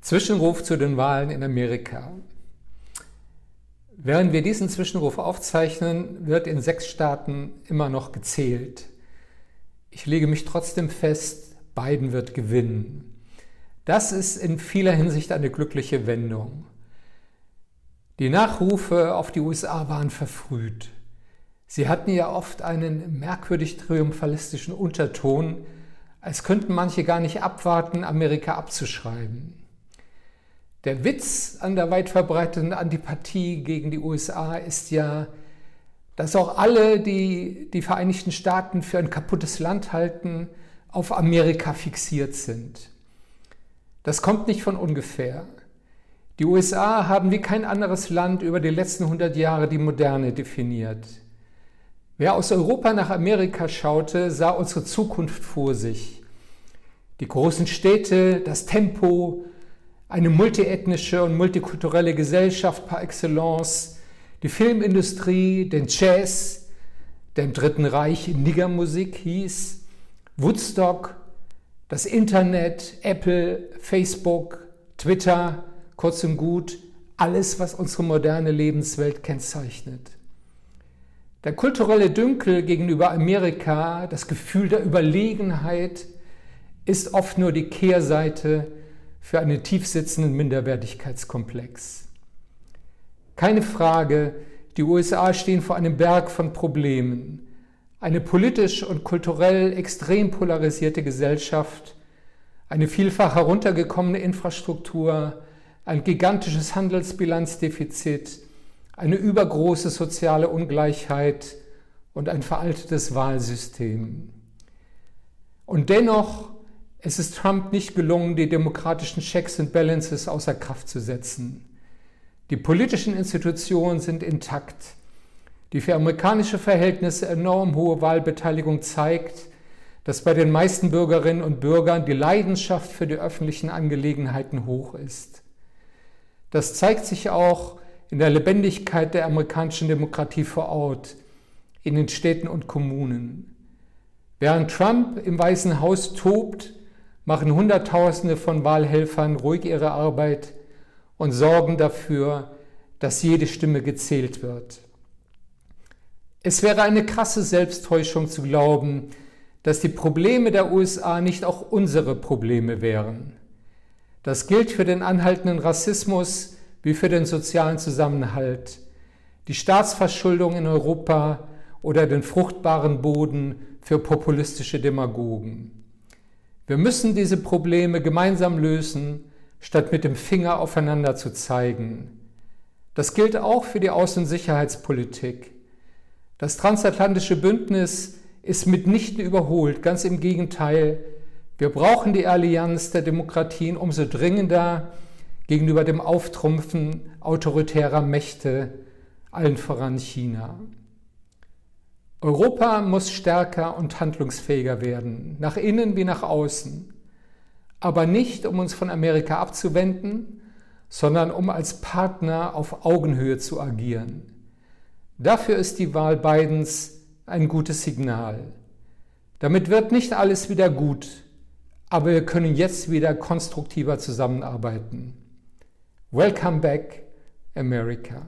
Zwischenruf zu den Wahlen in Amerika. Während wir diesen Zwischenruf aufzeichnen, wird in sechs Staaten immer noch gezählt. Ich lege mich trotzdem fest, Biden wird gewinnen. Das ist in vieler Hinsicht eine glückliche Wendung. Die Nachrufe auf die USA waren verfrüht. Sie hatten ja oft einen merkwürdig triumphalistischen Unterton, als könnten manche gar nicht abwarten, Amerika abzuschreiben. Der Witz an der weit verbreiteten Antipathie gegen die USA ist ja, dass auch alle, die die Vereinigten Staaten für ein kaputtes Land halten, auf Amerika fixiert sind. Das kommt nicht von ungefähr. Die USA haben wie kein anderes Land über die letzten 100 Jahre die Moderne definiert. Wer aus Europa nach Amerika schaute, sah unsere Zukunft vor sich. Die großen Städte, das Tempo, eine multiethnische und multikulturelle Gesellschaft par excellence, die Filmindustrie, den Jazz, der im Dritten Reich Niggermusik hieß, Woodstock, das Internet, Apple, Facebook, Twitter, kurz und gut, alles, was unsere moderne Lebenswelt kennzeichnet. Der kulturelle Dünkel gegenüber Amerika, das Gefühl der Überlegenheit, ist oft nur die Kehrseite für einen tiefsitzenden Minderwertigkeitskomplex. Keine Frage, die USA stehen vor einem Berg von Problemen. Eine politisch und kulturell extrem polarisierte Gesellschaft, eine vielfach heruntergekommene Infrastruktur, ein gigantisches Handelsbilanzdefizit, eine übergroße soziale Ungleichheit und ein veraltetes Wahlsystem. Und dennoch es ist Trump nicht gelungen, die demokratischen Checks and Balances außer Kraft zu setzen. Die politischen Institutionen sind intakt. Die für amerikanische Verhältnisse enorm hohe Wahlbeteiligung zeigt, dass bei den meisten Bürgerinnen und Bürgern die Leidenschaft für die öffentlichen Angelegenheiten hoch ist. Das zeigt sich auch in der Lebendigkeit der amerikanischen Demokratie vor Ort, in den Städten und Kommunen. Während Trump im Weißen Haus tobt, machen Hunderttausende von Wahlhelfern ruhig ihre Arbeit und sorgen dafür, dass jede Stimme gezählt wird. Es wäre eine krasse Selbsttäuschung zu glauben, dass die Probleme der USA nicht auch unsere Probleme wären. Das gilt für den anhaltenden Rassismus wie für den sozialen Zusammenhalt, die Staatsverschuldung in Europa oder den fruchtbaren Boden für populistische Demagogen. Wir müssen diese Probleme gemeinsam lösen, statt mit dem Finger aufeinander zu zeigen. Das gilt auch für die Außen- und Sicherheitspolitik. Das transatlantische Bündnis ist mitnichten überholt, ganz im Gegenteil. Wir brauchen die Allianz der Demokratien umso dringender gegenüber dem Auftrumpfen autoritärer Mächte, allen voran China. Europa muss stärker und handlungsfähiger werden, nach innen wie nach außen, aber nicht um uns von Amerika abzuwenden, sondern um als Partner auf Augenhöhe zu agieren. Dafür ist die Wahl Bidens ein gutes Signal. Damit wird nicht alles wieder gut, aber wir können jetzt wieder konstruktiver zusammenarbeiten. Welcome back, America.